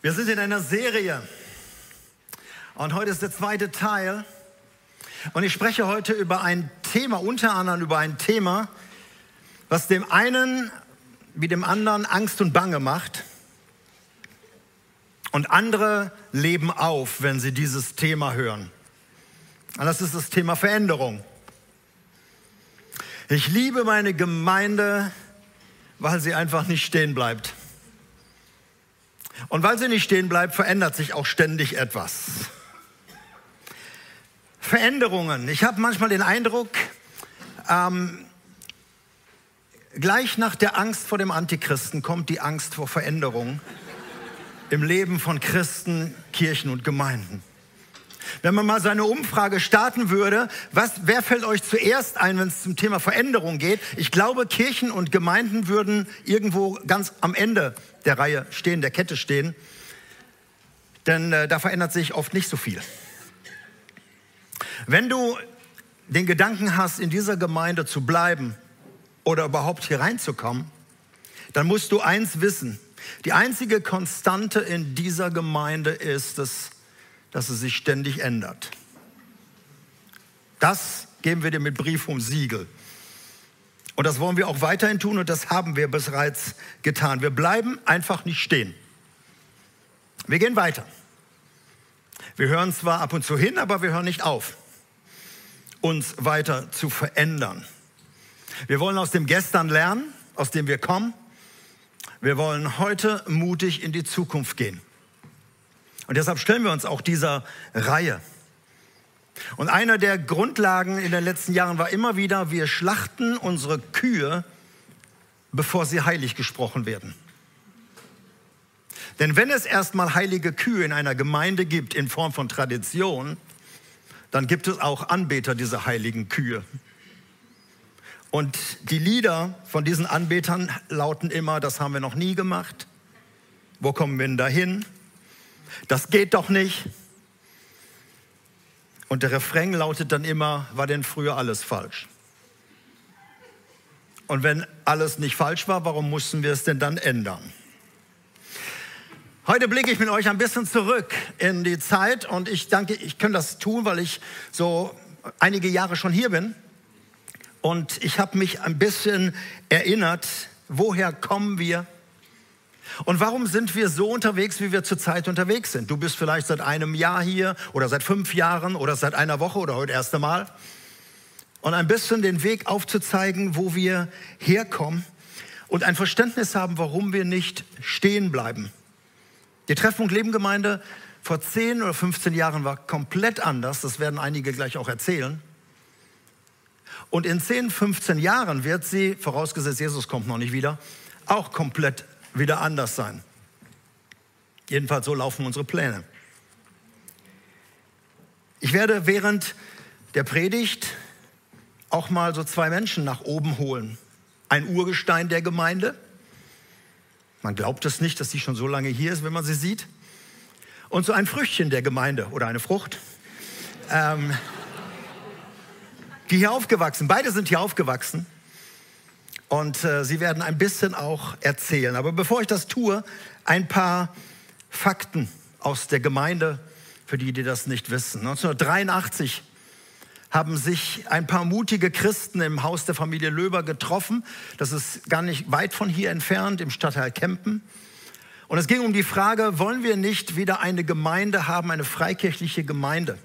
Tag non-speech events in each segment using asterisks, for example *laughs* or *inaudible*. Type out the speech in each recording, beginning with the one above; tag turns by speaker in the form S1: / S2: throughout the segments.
S1: Wir sind in einer Serie und heute ist der zweite Teil. Und ich spreche heute über ein Thema, unter anderem über ein Thema, was dem einen wie dem anderen Angst und Bange macht. Und andere leben auf, wenn sie dieses Thema hören. Und das ist das Thema Veränderung. Ich liebe meine Gemeinde, weil sie einfach nicht stehen bleibt. Und weil sie nicht stehen bleibt, verändert sich auch ständig etwas. Veränderungen. Ich habe manchmal den Eindruck, ähm, gleich nach der Angst vor dem Antichristen kommt die Angst vor Veränderung im Leben von Christen, Kirchen und Gemeinden. Wenn man mal so eine Umfrage starten würde, was, wer fällt euch zuerst ein, wenn es zum Thema Veränderung geht? Ich glaube, Kirchen und Gemeinden würden irgendwo ganz am Ende der Reihe stehen, der Kette stehen. Denn äh, da verändert sich oft nicht so viel. Wenn du den Gedanken hast, in dieser Gemeinde zu bleiben oder überhaupt hier reinzukommen, dann musst du eins wissen. Die einzige Konstante in dieser Gemeinde ist es, dass es sich ständig ändert. Das geben wir dir mit Brief um Siegel. Und das wollen wir auch weiterhin tun und das haben wir bereits getan. Wir bleiben einfach nicht stehen. Wir gehen weiter. Wir hören zwar ab und zu hin, aber wir hören nicht auf, uns weiter zu verändern. Wir wollen aus dem Gestern lernen, aus dem wir kommen. Wir wollen heute mutig in die Zukunft gehen. Und deshalb stellen wir uns auch dieser Reihe. Und einer der Grundlagen in den letzten Jahren war immer wieder, wir schlachten unsere Kühe, bevor sie heilig gesprochen werden. Denn wenn es erstmal heilige Kühe in einer Gemeinde gibt in Form von Tradition, dann gibt es auch Anbeter dieser heiligen Kühe. Und die Lieder von diesen Anbetern lauten immer, das haben wir noch nie gemacht. Wo kommen wir denn dahin? Das geht doch nicht. Und der Refrain lautet dann immer, war denn früher alles falsch? Und wenn alles nicht falsch war, warum mussten wir es denn dann ändern? Heute blicke ich mit euch ein bisschen zurück in die Zeit und ich danke, ich kann das tun, weil ich so einige Jahre schon hier bin. Und ich habe mich ein bisschen erinnert, woher kommen wir? Und warum sind wir so unterwegs, wie wir zurzeit unterwegs sind? Du bist vielleicht seit einem Jahr hier oder seit fünf Jahren oder seit einer Woche oder heute erste Mal. Und ein bisschen den Weg aufzuzeigen, wo wir herkommen und ein Verständnis haben, warum wir nicht stehen bleiben. Die Treffpunkt Leben Gemeinde vor 10 oder 15 Jahren war komplett anders. Das werden einige gleich auch erzählen. Und in 10, 15 Jahren wird sie, vorausgesetzt Jesus kommt noch nicht wieder, auch komplett wieder anders sein. Jedenfalls so laufen unsere Pläne. Ich werde während der Predigt auch mal so zwei Menschen nach oben holen. Ein Urgestein der Gemeinde. Man glaubt es nicht, dass sie schon so lange hier ist, wenn man sie sieht. Und so ein Früchtchen der Gemeinde oder eine Frucht. Ähm, die hier aufgewachsen, beide sind hier aufgewachsen. Und äh, sie werden ein bisschen auch erzählen. Aber bevor ich das tue, ein paar Fakten aus der Gemeinde, für die, die das nicht wissen. 1983 haben sich ein paar mutige Christen im Haus der Familie Löber getroffen. Das ist gar nicht weit von hier entfernt, im Stadtteil Kempen. Und es ging um die Frage, wollen wir nicht wieder eine Gemeinde haben, eine freikirchliche Gemeinde?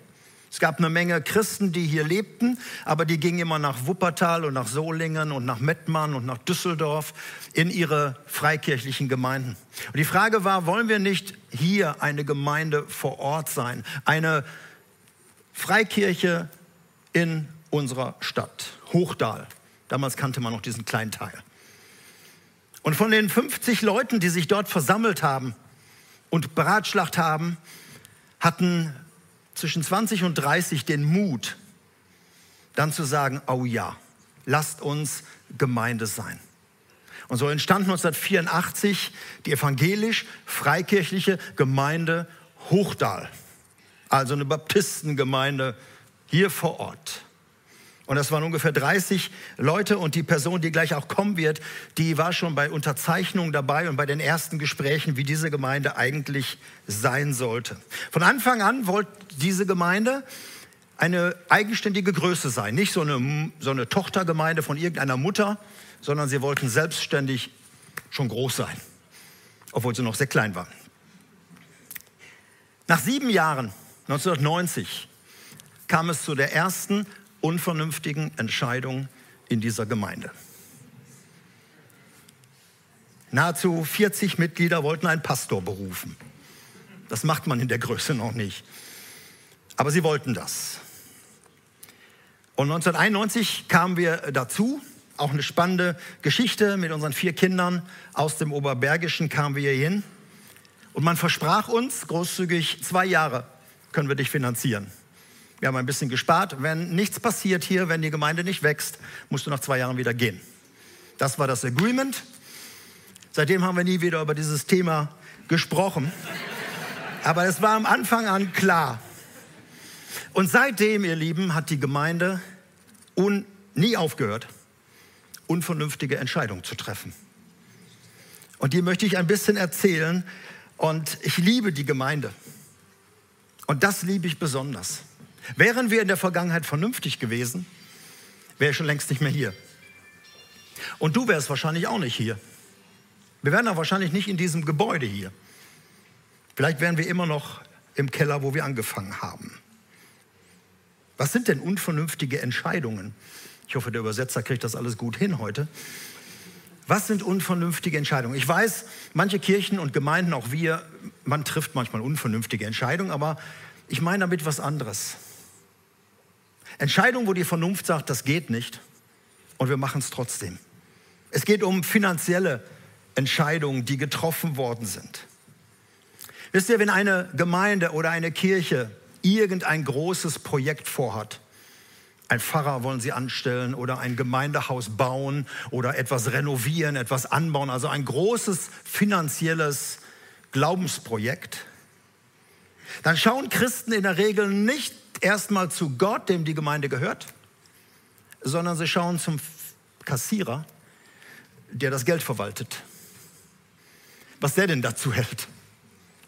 S1: Es gab eine Menge Christen, die hier lebten, aber die gingen immer nach Wuppertal und nach Solingen und nach Mettmann und nach Düsseldorf in ihre freikirchlichen Gemeinden. Und die Frage war, wollen wir nicht hier eine Gemeinde vor Ort sein? Eine Freikirche in unserer Stadt, Hochdal. Damals kannte man noch diesen kleinen Teil. Und von den 50 Leuten, die sich dort versammelt haben und beratschlagt haben, hatten zwischen 20 und 30 den Mut, dann zu sagen, oh ja, lasst uns Gemeinde sein. Und so entstand 1984 die evangelisch-freikirchliche Gemeinde Hochdal, also eine Baptistengemeinde hier vor Ort. Und das waren ungefähr 30 Leute und die Person, die gleich auch kommen wird, die war schon bei Unterzeichnungen dabei und bei den ersten Gesprächen, wie diese Gemeinde eigentlich sein sollte. Von Anfang an wollte diese Gemeinde eine eigenständige Größe sein, nicht so eine, so eine Tochtergemeinde von irgendeiner Mutter, sondern sie wollten selbstständig schon groß sein, obwohl sie noch sehr klein waren. Nach sieben Jahren, 1990, kam es zu der ersten unvernünftigen Entscheidung in dieser Gemeinde. Nahezu 40 Mitglieder wollten einen Pastor berufen. Das macht man in der Größe noch nicht. Aber sie wollten das. Und 1991 kamen wir dazu. Auch eine spannende Geschichte mit unseren vier Kindern aus dem Oberbergischen kamen wir hier hin. Und man versprach uns großzügig, zwei Jahre können wir dich finanzieren. Wir haben ein bisschen gespart. Wenn nichts passiert hier, wenn die Gemeinde nicht wächst, musst du nach zwei Jahren wieder gehen. Das war das Agreement. Seitdem haben wir nie wieder über dieses Thema gesprochen. Aber es war am Anfang an klar. Und seitdem, ihr Lieben, hat die Gemeinde nie aufgehört, unvernünftige Entscheidungen zu treffen. Und die möchte ich ein bisschen erzählen. Und ich liebe die Gemeinde. Und das liebe ich besonders. Wären wir in der Vergangenheit vernünftig gewesen, wäre ich schon längst nicht mehr hier. Und du wärst wahrscheinlich auch nicht hier. Wir wären auch wahrscheinlich nicht in diesem Gebäude hier. Vielleicht wären wir immer noch im Keller, wo wir angefangen haben. Was sind denn unvernünftige Entscheidungen? Ich hoffe, der Übersetzer kriegt das alles gut hin heute. Was sind unvernünftige Entscheidungen? Ich weiß, manche Kirchen und Gemeinden, auch wir, man trifft manchmal unvernünftige Entscheidungen, aber ich meine damit was anderes. Entscheidungen, wo die Vernunft sagt, das geht nicht und wir machen es trotzdem. Es geht um finanzielle Entscheidungen, die getroffen worden sind. Wisst ihr, wenn eine Gemeinde oder eine Kirche irgendein großes Projekt vorhat, ein Pfarrer wollen sie anstellen oder ein Gemeindehaus bauen oder etwas renovieren, etwas anbauen, also ein großes finanzielles Glaubensprojekt, dann schauen Christen in der Regel nicht erstmal zu Gott, dem die Gemeinde gehört, sondern sie schauen zum Kassierer, der das Geld verwaltet. Was der denn dazu hält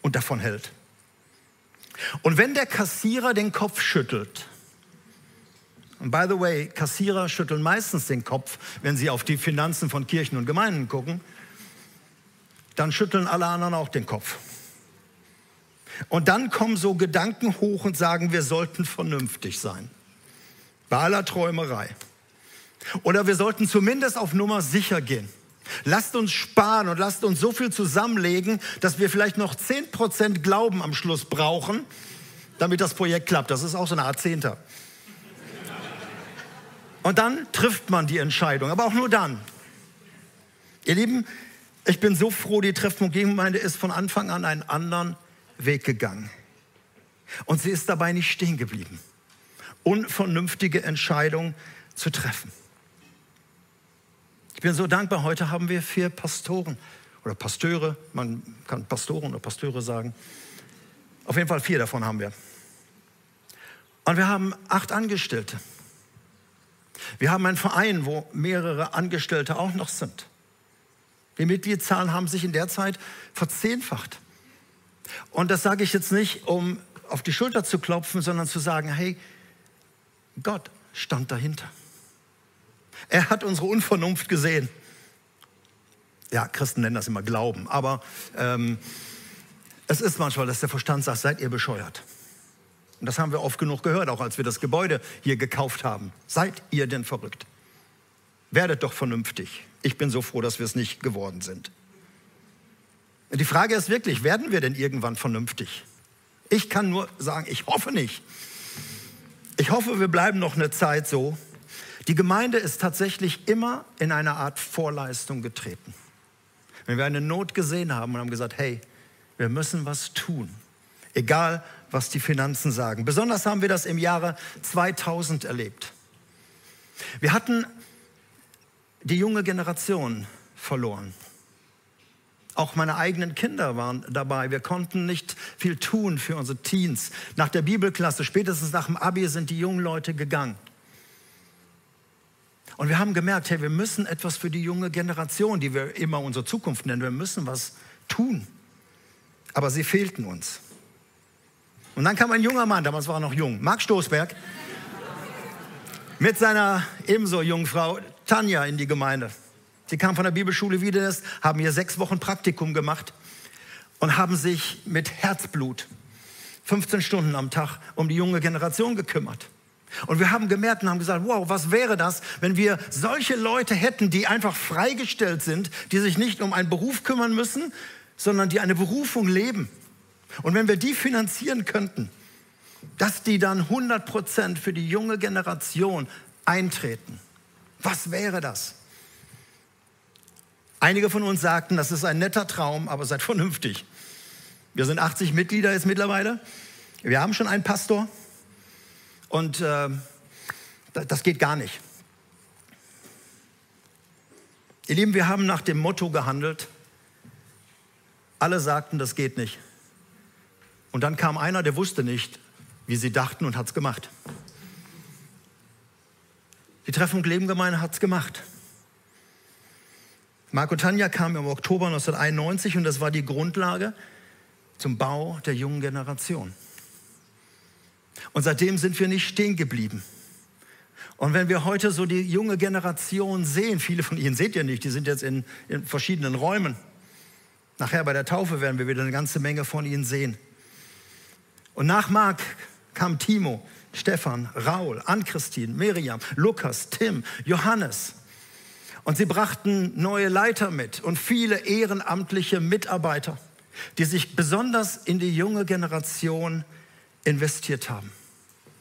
S1: und davon hält. Und wenn der Kassierer den Kopf schüttelt, und by the way, Kassierer schütteln meistens den Kopf, wenn sie auf die Finanzen von Kirchen und Gemeinden gucken, dann schütteln alle anderen auch den Kopf. Und dann kommen so Gedanken hoch und sagen, wir sollten vernünftig sein. Bei aller Träumerei. Oder wir sollten zumindest auf Nummer sicher gehen. Lasst uns sparen und lasst uns so viel zusammenlegen, dass wir vielleicht noch 10% Glauben am Schluss brauchen, damit das Projekt klappt. Das ist auch so eine Art Zehnter. Und dann trifft man die Entscheidung, aber auch nur dann. Ihr Lieben, ich bin so froh, die Treffpunkt Gegengemeinde ist von Anfang an einen anderen Weg gegangen. Und sie ist dabei nicht stehen geblieben, unvernünftige Entscheidungen zu treffen. Ich bin so dankbar, heute haben wir vier Pastoren oder Pasteure, man kann Pastoren oder Pasteure sagen. Auf jeden Fall vier davon haben wir. Und wir haben acht Angestellte. Wir haben einen Verein, wo mehrere Angestellte auch noch sind. Die Mitgliedszahlen haben sich in der Zeit verzehnfacht. Und das sage ich jetzt nicht, um auf die Schulter zu klopfen, sondern zu sagen, hey, Gott stand dahinter. Er hat unsere Unvernunft gesehen. Ja, Christen nennen das immer Glauben, aber ähm, es ist manchmal, dass der Verstand sagt, seid ihr bescheuert. Und das haben wir oft genug gehört, auch als wir das Gebäude hier gekauft haben. Seid ihr denn verrückt? Werdet doch vernünftig. Ich bin so froh, dass wir es nicht geworden sind. Die Frage ist wirklich, werden wir denn irgendwann vernünftig? Ich kann nur sagen, ich hoffe nicht. Ich hoffe, wir bleiben noch eine Zeit so. Die Gemeinde ist tatsächlich immer in eine Art Vorleistung getreten. Wenn wir eine Not gesehen haben und haben gesagt, hey, wir müssen was tun, egal was die Finanzen sagen. Besonders haben wir das im Jahre 2000 erlebt. Wir hatten die junge Generation verloren. Auch meine eigenen Kinder waren dabei. Wir konnten nicht viel tun für unsere Teens. Nach der Bibelklasse, spätestens nach dem Abi, sind die jungen Leute gegangen. Und wir haben gemerkt, hey, wir müssen etwas für die junge Generation, die wir immer unsere Zukunft nennen, wir müssen was tun. Aber sie fehlten uns. Und dann kam ein junger Mann, damals war er noch jung, Marc Stoßberg, mit seiner ebenso jungen Frau Tanja in die Gemeinde. Sie kamen von der Bibelschule wieder, haben hier sechs Wochen Praktikum gemacht und haben sich mit Herzblut 15 Stunden am Tag um die junge Generation gekümmert. Und wir haben gemerkt und haben gesagt, wow, was wäre das, wenn wir solche Leute hätten, die einfach freigestellt sind, die sich nicht um einen Beruf kümmern müssen, sondern die eine Berufung leben. Und wenn wir die finanzieren könnten, dass die dann 100 Prozent für die junge Generation eintreten. Was wäre das? Einige von uns sagten, das ist ein netter Traum, aber seid vernünftig. Wir sind 80 Mitglieder jetzt mittlerweile. Wir haben schon einen Pastor und äh, das geht gar nicht. Ihr Lieben, wir haben nach dem Motto gehandelt. Alle sagten, das geht nicht. Und dann kam einer, der wusste nicht, wie sie dachten und hat es gemacht. Die Treffung Lebengemeinde hat es gemacht. Marco Tanja kam im Oktober 1991 und das war die Grundlage zum Bau der jungen Generation. Und seitdem sind wir nicht stehen geblieben. Und wenn wir heute so die junge Generation sehen, viele von Ihnen seht ihr nicht, die sind jetzt in, in verschiedenen Räumen. Nachher bei der Taufe werden wir wieder eine ganze Menge von ihnen sehen. Und nach Marc kam Timo, Stefan, Raul, Ann-Christine, Miriam, Lukas, Tim, Johannes. Und sie brachten neue Leiter mit und viele ehrenamtliche Mitarbeiter, die sich besonders in die junge Generation investiert haben.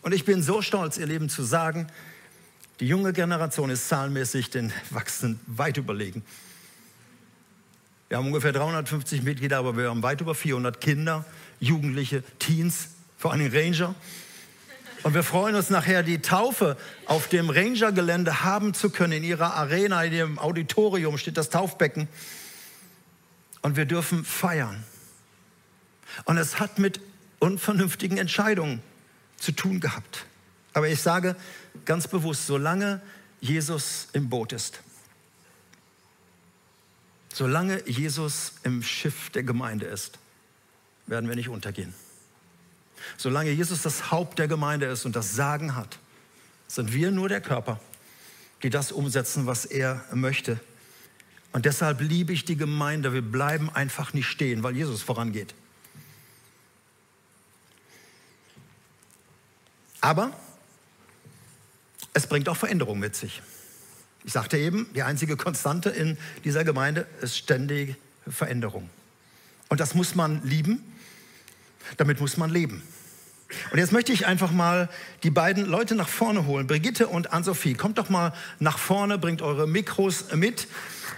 S1: Und ich bin so stolz, ihr Leben zu sagen, die junge Generation ist zahlenmäßig den Wachsenden weit überlegen. Wir haben ungefähr 350 Mitglieder, aber wir haben weit über 400 Kinder, Jugendliche, Teens, vor allem Ranger. Und wir freuen uns nachher, die Taufe auf dem Ranger-Gelände haben zu können. In ihrer Arena, in ihrem Auditorium steht das Taufbecken. Und wir dürfen feiern. Und es hat mit unvernünftigen Entscheidungen zu tun gehabt. Aber ich sage ganz bewusst, solange Jesus im Boot ist, solange Jesus im Schiff der Gemeinde ist, werden wir nicht untergehen. Solange Jesus das Haupt der Gemeinde ist und das Sagen hat, sind wir nur der Körper, die das umsetzen, was er möchte. Und deshalb liebe ich die Gemeinde. Wir bleiben einfach nicht stehen, weil Jesus vorangeht. Aber es bringt auch Veränderung mit sich. Ich sagte eben, die einzige Konstante in dieser Gemeinde ist ständige Veränderung. Und das muss man lieben, damit muss man leben. Und jetzt möchte ich einfach mal die beiden Leute nach vorne holen, Brigitte und Ann-Sophie. Kommt doch mal nach vorne, bringt eure Mikros mit.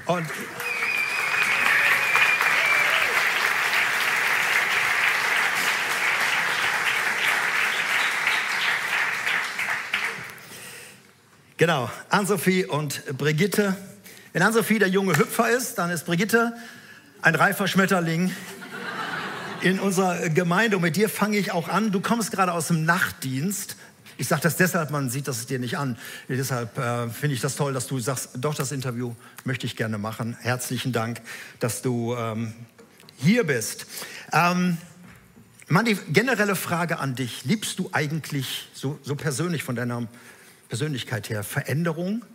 S1: Und Genau, Ann-Sophie und Brigitte. Wenn Ann-Sophie der junge Hüpfer ist, dann ist Brigitte ein reifer Schmetterling in unserer Gemeinde. Und mit dir fange ich auch an. Du kommst gerade aus dem Nachtdienst. Ich sage das deshalb, man sieht das dir nicht an. Deshalb äh, finde ich das toll, dass du sagst, doch, das Interview möchte ich gerne machen. Herzlichen Dank, dass du ähm, hier bist. Ähm, Mann, die generelle Frage an dich. Liebst du eigentlich so, so persönlich von deiner Persönlichkeit her Veränderung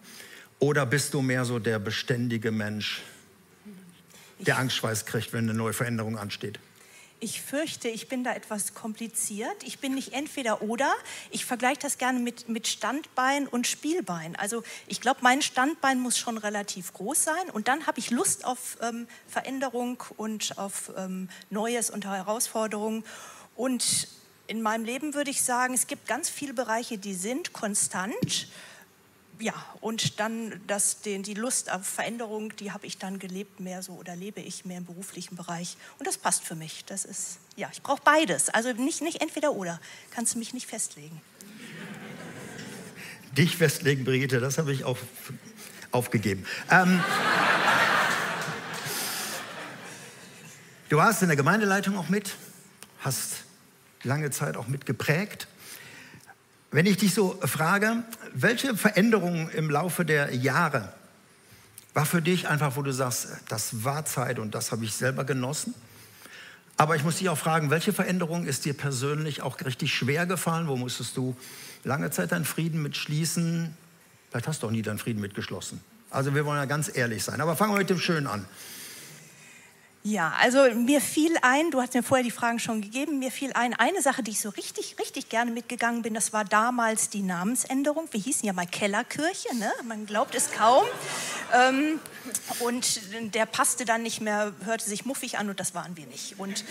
S1: oder bist du mehr so der beständige Mensch, der Angstschweiß kriegt, wenn eine neue Veränderung ansteht?
S2: Ich fürchte, ich bin da etwas kompliziert. Ich bin nicht entweder oder. Ich vergleiche das gerne mit, mit Standbein und Spielbein. Also ich glaube, mein Standbein muss schon relativ groß sein. Und dann habe ich Lust auf ähm, Veränderung und auf ähm, Neues und Herausforderungen. Und in meinem Leben würde ich sagen, es gibt ganz viele Bereiche, die sind konstant. Ja, und dann das, den, die Lust auf Veränderung, die habe ich dann gelebt mehr so oder lebe ich mehr im beruflichen Bereich. Und das passt für mich. Das ist, ja, ich brauche beides. Also nicht, nicht entweder oder. Kannst du mich nicht festlegen.
S1: Dich festlegen, Brigitte, das habe ich auf, aufgegeben. Ähm, du warst in der Gemeindeleitung auch mit, hast lange Zeit auch mit geprägt. Wenn ich dich so frage, welche Veränderungen im Laufe der Jahre war für dich einfach, wo du sagst, das war Zeit und das habe ich selber genossen? Aber ich muss dich auch fragen, welche Veränderung ist dir persönlich auch richtig schwer gefallen? Wo musstest du lange Zeit deinen Frieden mitschließen? Vielleicht hast du auch nie deinen Frieden mitgeschlossen. Also wir wollen ja ganz ehrlich sein. Aber fangen wir mit dem Schönen an.
S2: Ja, also mir fiel ein, du hast mir vorher die Fragen schon gegeben, mir fiel ein, eine Sache, die ich so richtig, richtig gerne mitgegangen bin, das war damals die Namensänderung. Wir hießen ja mal Kellerkirche, ne? man glaubt es kaum. Ähm, und der passte dann nicht mehr, hörte sich muffig an und das waren wir nicht. Und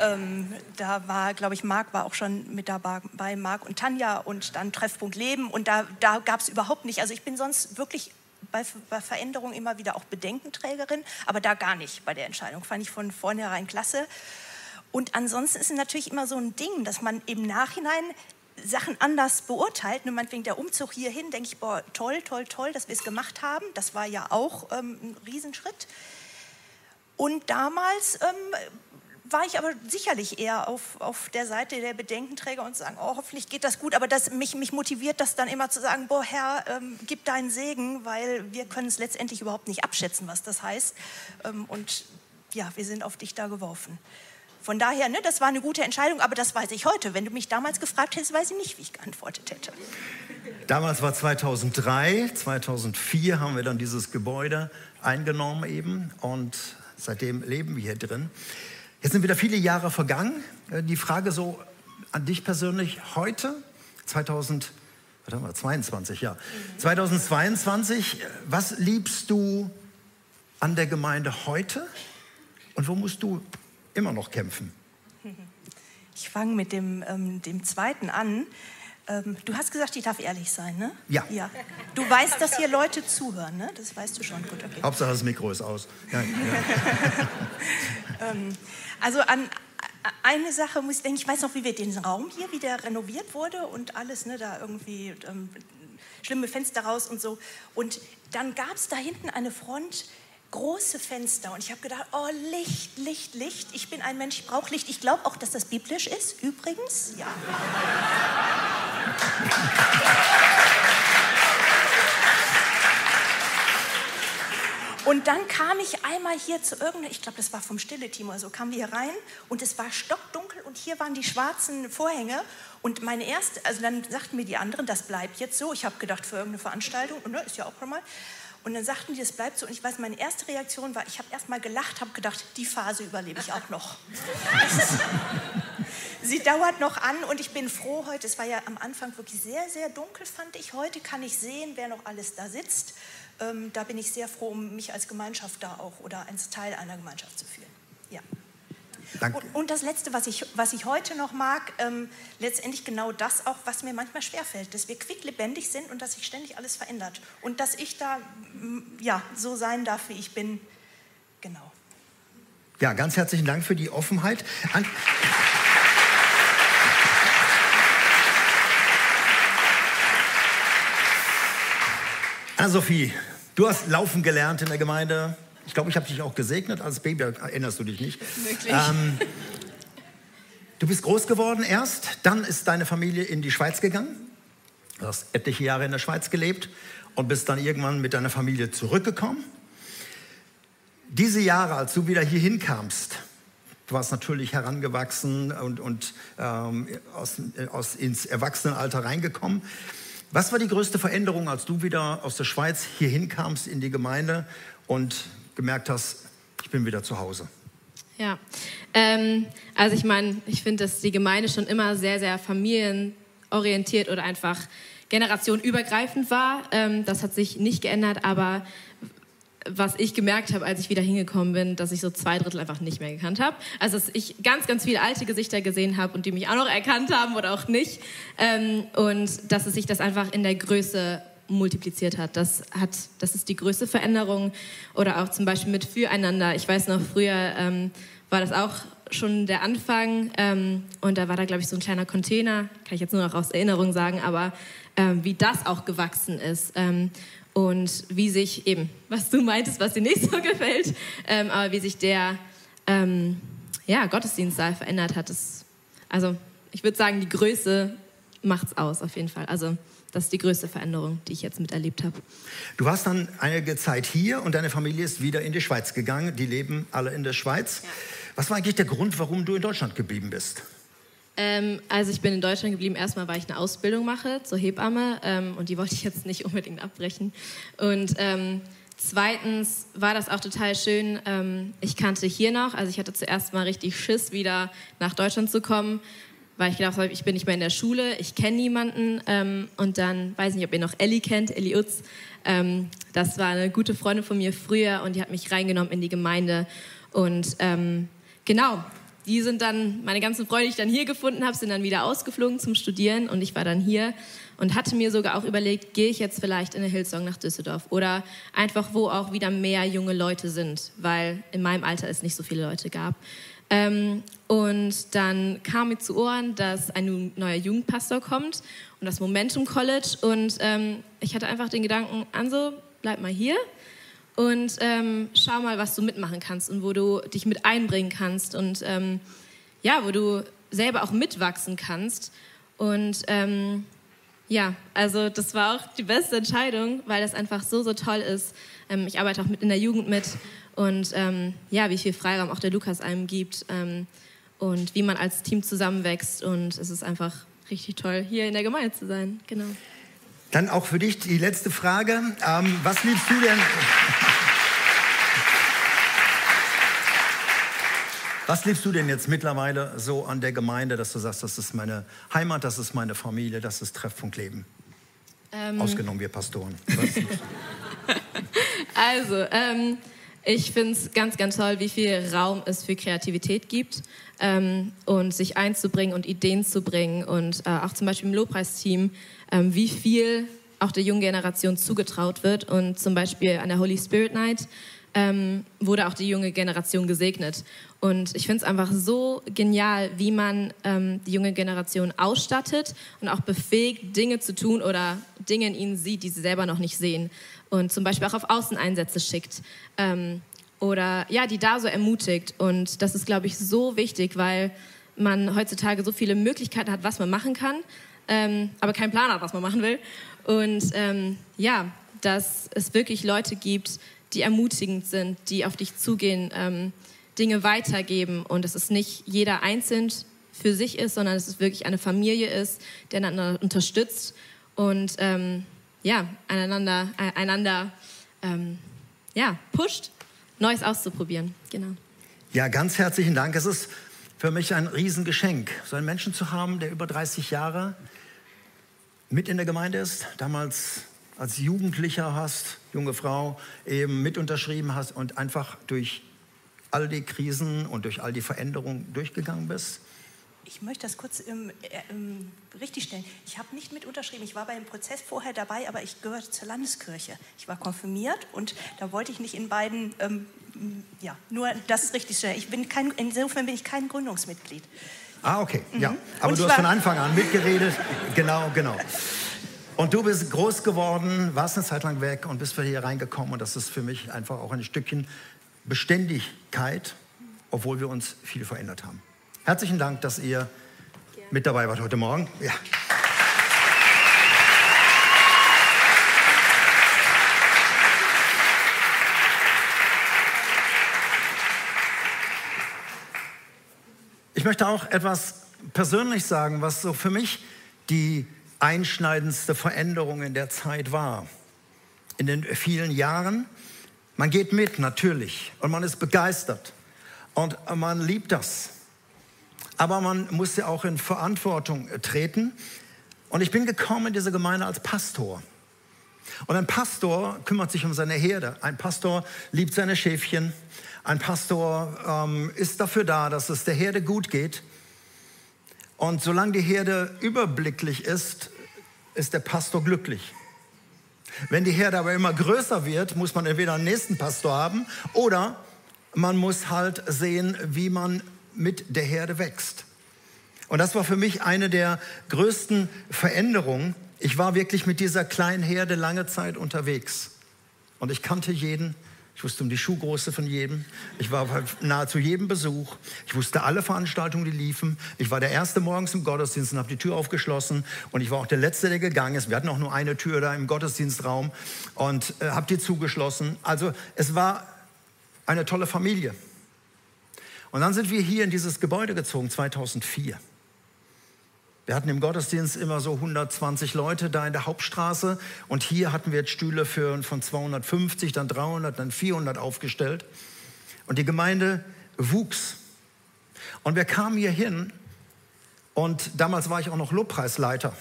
S2: ähm, da war, glaube ich, Marc war auch schon mit dabei, Marc und Tanja und dann Treffpunkt Leben und da, da gab es überhaupt nicht, also ich bin sonst wirklich bei, bei Veränderungen immer wieder auch Bedenkenträgerin, aber da gar nicht bei der Entscheidung. Fand ich von vornherein klasse. Und ansonsten ist es natürlich immer so ein Ding, dass man im Nachhinein Sachen anders beurteilt. Nur meinetwegen der Umzug hierhin, denke ich, boah, toll, toll, toll, dass wir es gemacht haben. Das war ja auch ähm, ein Riesenschritt. Und damals ähm, war ich aber sicherlich eher auf, auf der Seite der Bedenkenträger und sagen, oh, hoffentlich geht das gut. Aber das, mich, mich motiviert das dann immer zu sagen, boah, Herr, ähm, gib deinen Segen, weil wir können es letztendlich überhaupt nicht abschätzen, was das heißt. Ähm, und ja, wir sind auf dich da geworfen. Von daher, ne, das war eine gute Entscheidung, aber das weiß ich heute. Wenn du mich damals gefragt hättest, weiß ich nicht, wie ich geantwortet hätte.
S1: Damals war 2003, 2004 haben wir dann dieses Gebäude eingenommen eben und seitdem leben wir hier drin. Jetzt sind wieder viele Jahre vergangen. Äh, die Frage so an dich persönlich heute, 2022, ja. 2022, was liebst du an der Gemeinde heute und wo musst du immer noch kämpfen? *laughs*
S2: Ich fange mit dem, ähm, dem zweiten an. Ähm, du hast gesagt, ich darf ehrlich sein, ne?
S1: Ja.
S2: ja. Du weißt, dass hier Leute zuhören, ne? Das weißt du schon. Gut,
S1: okay. Hauptsache das Mikro ist aus. Ja, ja. *laughs* *laughs*
S2: ähm, also an eine Sache muss ich denken, ich weiß noch, wie wir den Raum hier wieder renoviert wurde und alles, ne, da irgendwie ähm, schlimme Fenster raus und so. Und dann gab es da hinten eine Front, große Fenster und ich habe gedacht, oh Licht, Licht, Licht. Ich bin ein Mensch, ich brauche Licht. Ich glaube auch, dass das biblisch ist, übrigens. Ja. Und dann kam ich einmal hier zu irgendeiner, ich glaube, das war vom Stille-Team oder so, kamen wir hier rein und es war stockdunkel und hier waren die schwarzen Vorhänge. Und meine erste, also dann sagten mir die anderen, das bleibt jetzt so. Ich habe gedacht, für irgendeine Veranstaltung, und ne, ist ja auch normal. Und dann sagten die, das bleibt so. Und ich weiß, meine erste Reaktion war, ich habe erst mal gelacht, habe gedacht, die Phase überlebe ich auch noch. *laughs* sie dauert noch an und ich bin froh heute. Es war ja am Anfang wirklich sehr, sehr dunkel, fand ich. Heute kann ich sehen, wer noch alles da sitzt ähm, da bin ich sehr froh, um mich als Gemeinschaft da auch oder als Teil einer Gemeinschaft zu fühlen. Ja. Und, und das Letzte, was ich, was ich heute noch mag, ähm, letztendlich genau das auch, was mir manchmal schwerfällt, dass wir quicklebendig sind und dass sich ständig alles verändert und dass ich da ja, so sein darf, wie ich bin. Genau.
S1: Ja, ganz herzlichen Dank für die Offenheit. An Anna-Sophie, du hast laufen gelernt in der Gemeinde. Ich glaube, ich habe dich auch gesegnet als Baby, erinnerst du dich nicht?
S2: Wirklich? Ähm,
S1: du bist groß geworden erst, dann ist deine Familie in die Schweiz gegangen. Du hast etliche Jahre in der Schweiz gelebt und bist dann irgendwann mit deiner Familie zurückgekommen. Diese Jahre, als du wieder hierhin kamst, du warst natürlich herangewachsen und, und ähm, aus, aus, ins Erwachsenenalter reingekommen. Was war die größte Veränderung, als du wieder aus der Schweiz hierhin kamst in die Gemeinde und gemerkt hast, ich bin wieder zu Hause?
S3: Ja, ähm, also ich meine, ich finde, dass die Gemeinde schon immer sehr, sehr familienorientiert oder einfach generationenübergreifend war. Ähm, das hat sich nicht geändert, aber was ich gemerkt habe, als ich wieder hingekommen bin, dass ich so zwei Drittel einfach nicht mehr gekannt habe. Also dass ich ganz, ganz viele alte Gesichter gesehen habe und die mich auch noch erkannt haben oder auch nicht. Ähm, und dass es sich das einfach in der Größe multipliziert hat. Das, hat. das ist die größte Veränderung. Oder auch zum Beispiel mit Füreinander. Ich weiß noch, früher ähm, war das auch schon der Anfang. Ähm, und da war da, glaube ich, so ein kleiner Container. Kann ich jetzt nur noch aus Erinnerung sagen. Aber ähm, wie das auch gewachsen ist. Und wie sich eben, was du meintest, was dir nicht so *laughs* gefällt, ähm, aber wie sich der ähm, ja, Gottesdienstsaal verändert hat. Ist, also ich würde sagen, die Größe macht's aus auf jeden Fall. Also das ist die größte Veränderung, die ich jetzt miterlebt habe.
S1: Du warst dann einige Zeit hier und deine Familie ist wieder in die Schweiz gegangen. Die leben alle in der Schweiz. Ja. Was war eigentlich der Grund, warum du in Deutschland geblieben bist?
S3: Ähm, also ich bin in Deutschland geblieben, erstmal, weil ich eine Ausbildung mache zur Hebamme ähm, und die wollte ich jetzt nicht unbedingt abbrechen. Und ähm, zweitens war das auch total schön. Ähm, ich kannte hier noch, also ich hatte zuerst mal richtig Schiss, wieder nach Deutschland zu kommen, weil ich gedacht habe, ich bin nicht mehr in der Schule, ich kenne niemanden. Ähm, und dann, weiß nicht, ob ihr noch Ellie kennt, Ellie Utz. Ähm, das war eine gute Freundin von mir früher und die hat mich reingenommen in die Gemeinde. Und genau, die sind dann, meine ganzen Freunde, die ich dann hier gefunden habe, sind dann wieder ausgeflogen zum Studieren und ich war dann hier und hatte mir sogar auch überlegt, gehe ich jetzt vielleicht in eine Hillsong nach Düsseldorf oder einfach, wo auch wieder mehr junge Leute sind, weil in meinem Alter es nicht so viele Leute gab. Ähm, und dann kam mir zu Ohren, dass ein neuer Jugendpastor kommt und das Momentum College. Und ähm, ich hatte einfach den Gedanken, Anso, bleib mal hier und ähm, schau mal, was du mitmachen kannst und wo du dich mit einbringen kannst und ähm, ja, wo du selber auch mitwachsen kannst. Und ähm, ja, also das war auch die beste Entscheidung, weil das einfach so, so toll ist. Ähm, ich arbeite auch mit in der Jugend mit und ähm, ja, wie viel Freiraum auch der Lukas einem gibt ähm, und wie man als Team zusammenwächst und es ist einfach richtig toll, hier in der Gemeinde zu sein. Genau.
S1: Dann auch für dich die letzte Frage. Was liebst du denn? Was liebst du denn jetzt mittlerweile so an der Gemeinde, dass du sagst, das ist meine Heimat, das ist meine Familie, das ist Treffpunkt Leben? Ähm. Ausgenommen wir Pastoren. *laughs*
S3: also, ähm, ich finde es ganz, ganz toll, wie viel Raum es für Kreativität gibt ähm, und sich einzubringen und Ideen zu bringen. Und äh, auch zum Beispiel im Lobpreisteam, ähm, wie viel auch der jungen Generation zugetraut wird. Und zum Beispiel an der Holy Spirit Night ähm, wurde auch die junge Generation gesegnet. Und ich finde es einfach so genial, wie man ähm, die junge Generation ausstattet und auch befähigt, Dinge zu tun oder Dinge in ihnen sieht, die sie selber noch nicht sehen und zum Beispiel auch auf Außeneinsätze schickt. Ähm, oder ja, die da so ermutigt. Und das ist, glaube ich, so wichtig, weil man heutzutage so viele Möglichkeiten hat, was man machen kann, ähm, aber keinen Plan hat, was man machen will. Und ähm, ja, dass es wirklich Leute gibt, die ermutigend sind, die auf dich zugehen, ähm, Dinge weitergeben und dass es nicht jeder einzeln für sich ist, sondern dass es wirklich eine Familie ist, die einander unterstützt und ähm, ja, einander, äh, einander ähm, ja, pusht, Neues auszuprobieren. Genau.
S1: Ja, ganz herzlichen Dank. Es ist für mich ein Riesengeschenk, so einen Menschen zu haben, der über 30 Jahre mit in der Gemeinde ist, damals als Jugendlicher hast, junge Frau, eben mit unterschrieben hast und einfach durch all die Krisen und durch all die Veränderungen durchgegangen bist.
S2: Ich möchte das kurz ähm, äh, ähm, richtigstellen. Ich habe nicht mit unterschrieben. Ich war bei dem Prozess vorher dabei, aber ich gehörte zur Landeskirche. Ich war konfirmiert und da wollte ich nicht in beiden, ähm, ja, nur das ist richtig stellen. Ich bin kein, insofern bin ich kein Gründungsmitglied.
S1: Ah, okay, mhm. ja. Aber und du hast von Anfang an mitgeredet. genau, genau. Und du bist groß geworden, warst eine Zeit lang weg und bist wieder hier reingekommen. Und das ist für mich einfach auch ein Stückchen Beständigkeit, obwohl wir uns viel verändert haben. Herzlichen Dank, dass ihr mit dabei wart heute Morgen. Ja. Ich möchte auch etwas persönlich sagen, was so für mich die einschneidendste Veränderung in der Zeit war. In den vielen Jahren. Man geht mit, natürlich, und man ist begeistert und man liebt das aber man muss ja auch in Verantwortung treten. Und ich bin gekommen in diese Gemeinde als Pastor. Und ein Pastor kümmert sich um seine Herde. Ein Pastor liebt seine Schäfchen. Ein Pastor ähm, ist dafür da, dass es der Herde gut geht. Und solange die Herde überblicklich ist, ist der Pastor glücklich. Wenn die Herde aber immer größer wird, muss man entweder einen nächsten Pastor haben oder man muss halt sehen, wie man mit der Herde wächst. Und das war für mich eine der größten Veränderungen. Ich war wirklich mit dieser kleinen Herde lange Zeit unterwegs. Und ich kannte jeden, Ich wusste um die Schuhgröße von jedem. Ich war bei nahezu jedem Besuch. Ich wusste alle Veranstaltungen, die liefen. Ich war der Erste morgens im Gottesdienst und habe die Tür aufgeschlossen. Und ich war auch der Letzte, der gegangen ist. Wir hatten auch nur eine Tür da im Gottesdienstraum und äh, habe die zugeschlossen. Also es war eine tolle Familie. Und dann sind wir hier in dieses Gebäude gezogen, 2004. Wir hatten im Gottesdienst immer so 120 Leute da in der Hauptstraße und hier hatten wir jetzt Stühle für, von 250, dann 300, dann 400 aufgestellt. Und die Gemeinde wuchs. Und wir kamen hier hin und damals war ich auch noch Lobpreisleiter.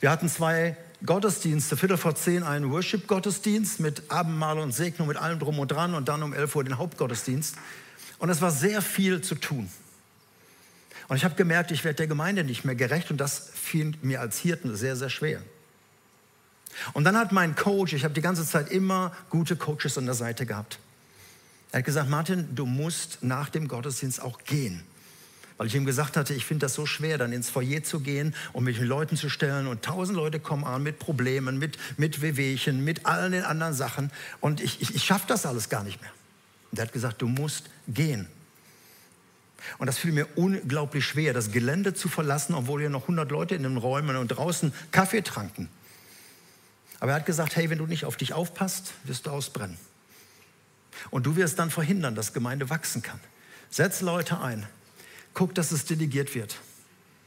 S1: Wir hatten zwei Gottesdienste, Viertel vor zehn einen Worship-Gottesdienst mit Abendmahl und Segnung, mit allem drum und dran und dann um 11 Uhr den Hauptgottesdienst. Und es war sehr viel zu tun. Und ich habe gemerkt, ich werde der Gemeinde nicht mehr gerecht und das fiel mir als Hirten sehr, sehr schwer. Und dann hat mein Coach, ich habe die ganze Zeit immer gute Coaches an der Seite gehabt. Er hat gesagt, Martin, du musst nach dem Gottesdienst auch gehen. Weil ich ihm gesagt hatte, ich finde das so schwer, dann ins Foyer zu gehen und mich mit Leuten zu stellen. Und tausend Leute kommen an mit Problemen, mit, mit Wehwehchen, mit allen den anderen Sachen. Und ich, ich, ich schaffe das alles gar nicht mehr. Und er hat gesagt, du musst gehen. Und das fiel mir unglaublich schwer, das Gelände zu verlassen, obwohl hier noch 100 Leute in den Räumen und draußen Kaffee tranken. Aber er hat gesagt, hey, wenn du nicht auf dich aufpasst, wirst du ausbrennen. Und du wirst dann verhindern, dass Gemeinde wachsen kann. Setz Leute ein. Guck, dass es delegiert wird.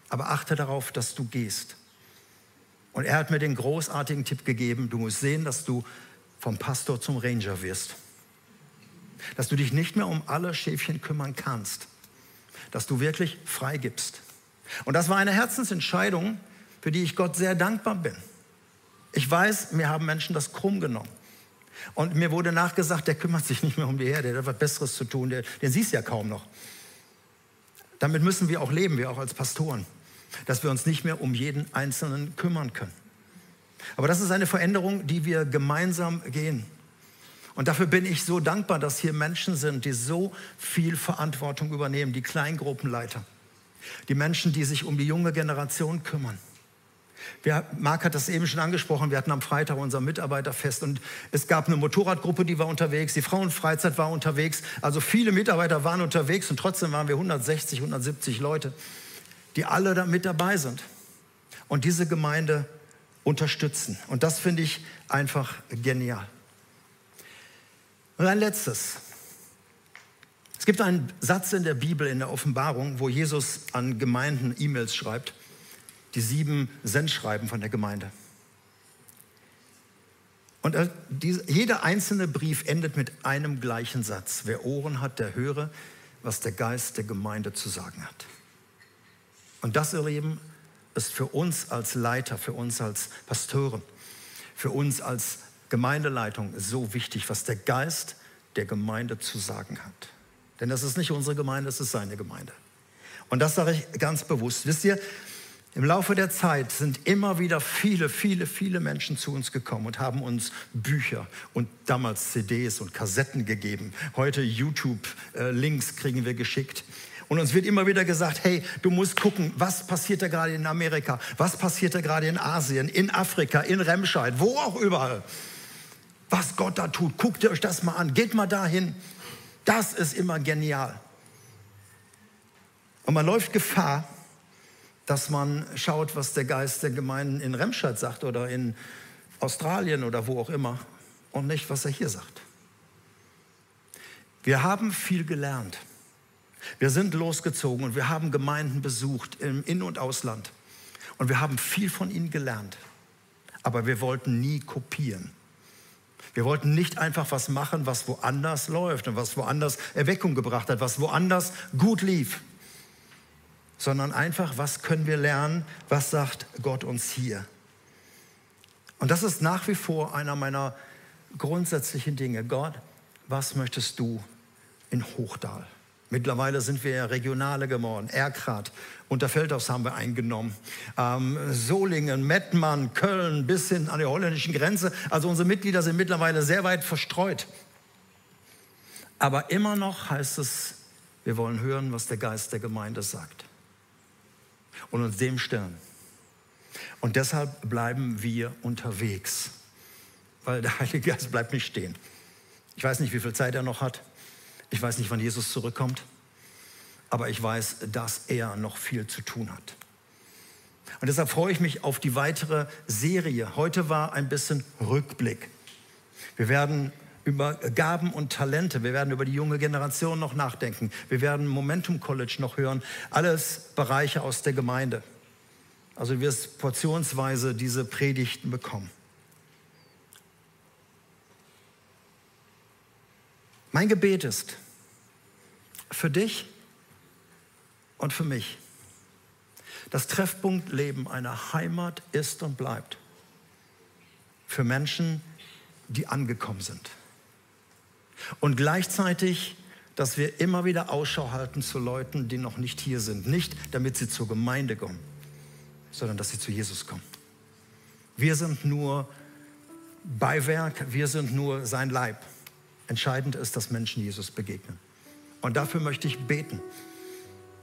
S1: Aber achte darauf, dass du gehst. Und er hat mir den großartigen Tipp gegeben, du musst sehen, dass du vom Pastor zum Ranger wirst. Dass du dich nicht mehr um alle Schäfchen kümmern kannst dass du wirklich freigibst. Und das war eine Herzensentscheidung, für die ich Gott sehr dankbar bin. Ich weiß, mir haben Menschen das krumm genommen. Und mir wurde nachgesagt, der kümmert sich nicht mehr um die Herde, der hat was Besseres zu tun, der, den siehst du ja kaum noch. Damit müssen wir auch leben, wir auch als Pastoren, dass wir uns nicht mehr um jeden Einzelnen kümmern können. Aber das ist eine Veränderung, die wir gemeinsam gehen. Und dafür bin ich so dankbar, dass hier Menschen sind, die so viel Verantwortung übernehmen, die Kleingruppenleiter, die Menschen, die sich um die junge Generation kümmern. Wir, Marc hat das eben schon angesprochen, wir hatten am Freitag unser Mitarbeiterfest und es gab eine Motorradgruppe, die war unterwegs, die Frauenfreizeit war unterwegs, also viele Mitarbeiter waren unterwegs und trotzdem waren wir 160, 170 Leute, die alle da mit dabei sind und diese Gemeinde unterstützen. Und das finde ich einfach genial. Und ein letztes. Es gibt einen Satz in der Bibel, in der Offenbarung, wo Jesus an Gemeinden E-Mails schreibt, die sieben Sendschreiben von der Gemeinde. Und jeder einzelne Brief endet mit einem gleichen Satz. Wer Ohren hat, der höre, was der Geist der Gemeinde zu sagen hat. Und das, ihr Lieben, ist für uns als Leiter, für uns als Pastoren, für uns als Gemeindeleitung so wichtig, was der Geist der Gemeinde zu sagen hat. Denn das ist nicht unsere Gemeinde, das ist seine Gemeinde. Und das sage ich ganz bewusst. Wisst ihr, im Laufe der Zeit sind immer wieder viele, viele, viele Menschen zu uns gekommen und haben uns Bücher und damals CDs und Kassetten gegeben. Heute YouTube-Links kriegen wir geschickt. Und uns wird immer wieder gesagt, hey, du musst gucken, was passiert da gerade in Amerika, was passiert da gerade in Asien, in Afrika, in Remscheid, wo auch überall was Gott da tut. Guckt ihr euch das mal an. Geht mal dahin. Das ist immer genial. Und man läuft Gefahr, dass man schaut, was der Geist der Gemeinden in Remscheid sagt oder in Australien oder wo auch immer und nicht, was er hier sagt. Wir haben viel gelernt. Wir sind losgezogen und wir haben Gemeinden besucht im In- und Ausland. Und wir haben viel von ihnen gelernt. Aber wir wollten nie kopieren. Wir wollten nicht einfach was machen, was woanders läuft und was woanders Erweckung gebracht hat, was woanders gut lief, sondern einfach, was können wir lernen, was sagt Gott uns hier. Und das ist nach wie vor einer meiner grundsätzlichen Dinge. Gott, was möchtest du in Hochdal? Mittlerweile sind wir ja regionale geworden. Erkrath, Unterfeldhaus haben wir eingenommen. Ähm, Solingen, Mettmann, Köln bis hin an die holländischen Grenze. Also unsere Mitglieder sind mittlerweile sehr weit verstreut. Aber immer noch heißt es, wir wollen hören, was der Geist der Gemeinde sagt. Und uns dem stellen. Und deshalb bleiben wir unterwegs. Weil der Heilige Geist bleibt nicht stehen. Ich weiß nicht, wie viel Zeit er noch hat. Ich weiß nicht, wann Jesus zurückkommt. Aber ich weiß, dass er noch viel zu tun hat. Und deshalb freue ich mich auf die weitere Serie. Heute war ein bisschen Rückblick. Wir werden über Gaben und Talente, wir werden über die junge Generation noch nachdenken. Wir werden Momentum College noch hören. Alles Bereiche aus der Gemeinde. Also du portionsweise diese Predigten bekommen. Mein Gebet ist für dich und für mich, dass Treffpunkt Leben eine Heimat ist und bleibt für Menschen, die angekommen sind. Und gleichzeitig, dass wir immer wieder Ausschau halten zu Leuten, die noch nicht hier sind. Nicht, damit sie zur Gemeinde kommen, sondern dass sie zu Jesus kommen. Wir sind nur Beiwerk, wir sind nur sein Leib. Entscheidend ist, dass Menschen Jesus begegnen. Und dafür möchte ich beten,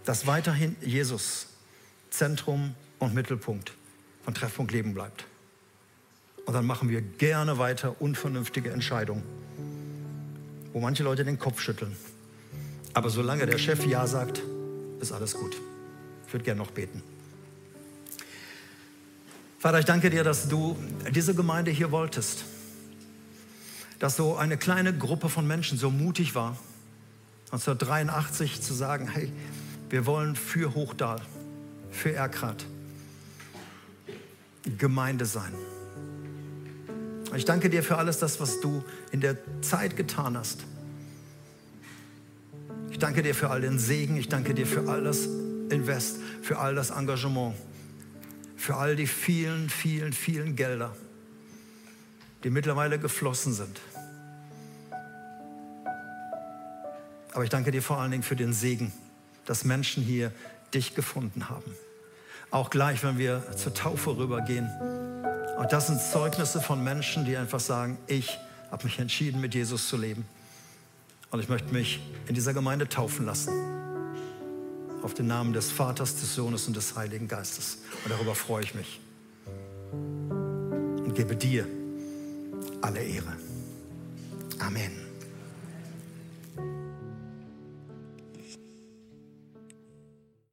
S1: dass weiterhin Jesus Zentrum und Mittelpunkt von Treffpunkt Leben bleibt. Und dann machen wir gerne weiter unvernünftige Entscheidungen, wo manche Leute den Kopf schütteln. Aber solange der Chef Ja sagt, ist alles gut. Ich würde gerne noch beten. Vater, ich danke dir, dass du diese Gemeinde hier wolltest dass so eine kleine Gruppe von Menschen so mutig war, 1983 zu sagen, hey, wir wollen für Hochdal, für Erkrath Gemeinde sein. Ich danke dir für alles das, was du in der Zeit getan hast. Ich danke dir für all den Segen, ich danke dir für all das Invest, für all das Engagement, für all die vielen, vielen, vielen Gelder, die mittlerweile geflossen sind. Aber ich danke dir vor allen Dingen für den Segen, dass Menschen hier dich gefunden haben. Auch gleich, wenn wir zur Taufe rübergehen. Und das sind Zeugnisse von Menschen, die einfach sagen, ich habe mich entschieden, mit Jesus zu leben. Und ich möchte mich in dieser Gemeinde taufen lassen. Auf den Namen des Vaters, des Sohnes und des Heiligen Geistes. Und darüber freue ich mich. Und gebe dir alle Ehre. Amen.